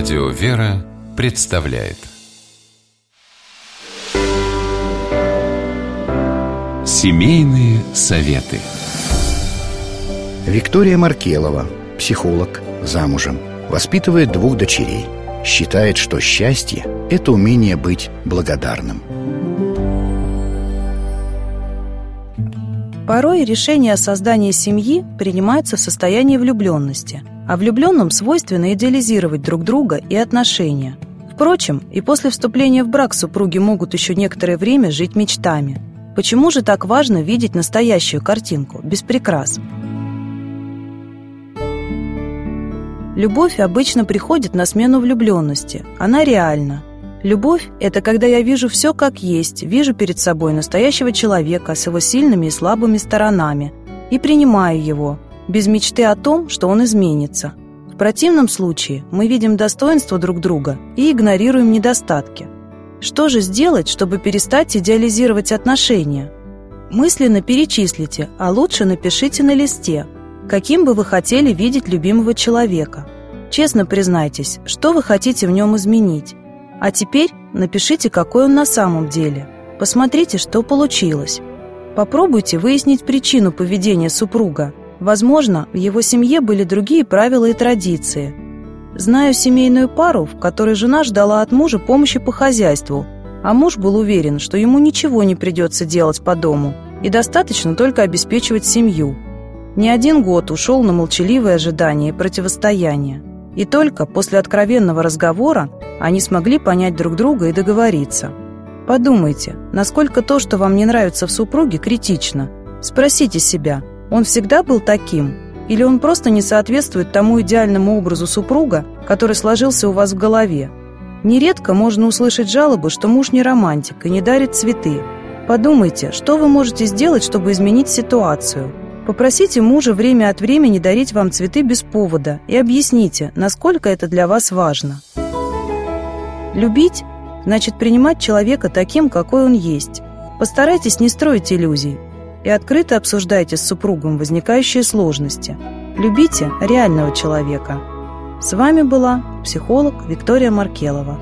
Радио «Вера» представляет Семейные советы Виктория Маркелова, психолог, замужем, воспитывает двух дочерей. Считает, что счастье – это умение быть благодарным. Порой решение о создании семьи принимается в состоянии влюбленности, а влюбленным свойственно идеализировать друг друга и отношения. Впрочем, и после вступления в брак супруги могут еще некоторое время жить мечтами. Почему же так важно видеть настоящую картинку, без прикрас? Любовь обычно приходит на смену влюбленности. Она реальна, Любовь – это когда я вижу все как есть, вижу перед собой настоящего человека с его сильными и слабыми сторонами и принимаю его, без мечты о том, что он изменится. В противном случае мы видим достоинства друг друга и игнорируем недостатки. Что же сделать, чтобы перестать идеализировать отношения? Мысленно перечислите, а лучше напишите на листе, каким бы вы хотели видеть любимого человека. Честно признайтесь, что вы хотите в нем изменить. А теперь напишите, какой он на самом деле. Посмотрите, что получилось. Попробуйте выяснить причину поведения супруга. Возможно, в его семье были другие правила и традиции. Знаю семейную пару, в которой жена ждала от мужа помощи по хозяйству, а муж был уверен, что ему ничего не придется делать по дому и достаточно только обеспечивать семью. Не один год ушел на молчаливое ожидание и противостояние. И только после откровенного разговора они смогли понять друг друга и договориться. Подумайте, насколько то, что вам не нравится в супруге, критично. Спросите себя, он всегда был таким? Или он просто не соответствует тому идеальному образу супруга, который сложился у вас в голове? Нередко можно услышать жалобы, что муж не романтик и не дарит цветы. Подумайте, что вы можете сделать, чтобы изменить ситуацию – Попросите мужа время от времени дарить вам цветы без повода и объясните, насколько это для вас важно. Любить значит принимать человека таким, какой он есть. Постарайтесь не строить иллюзий и открыто обсуждайте с супругом возникающие сложности. Любите реального человека. С вами была психолог Виктория Маркелова.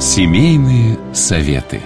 Семейные советы.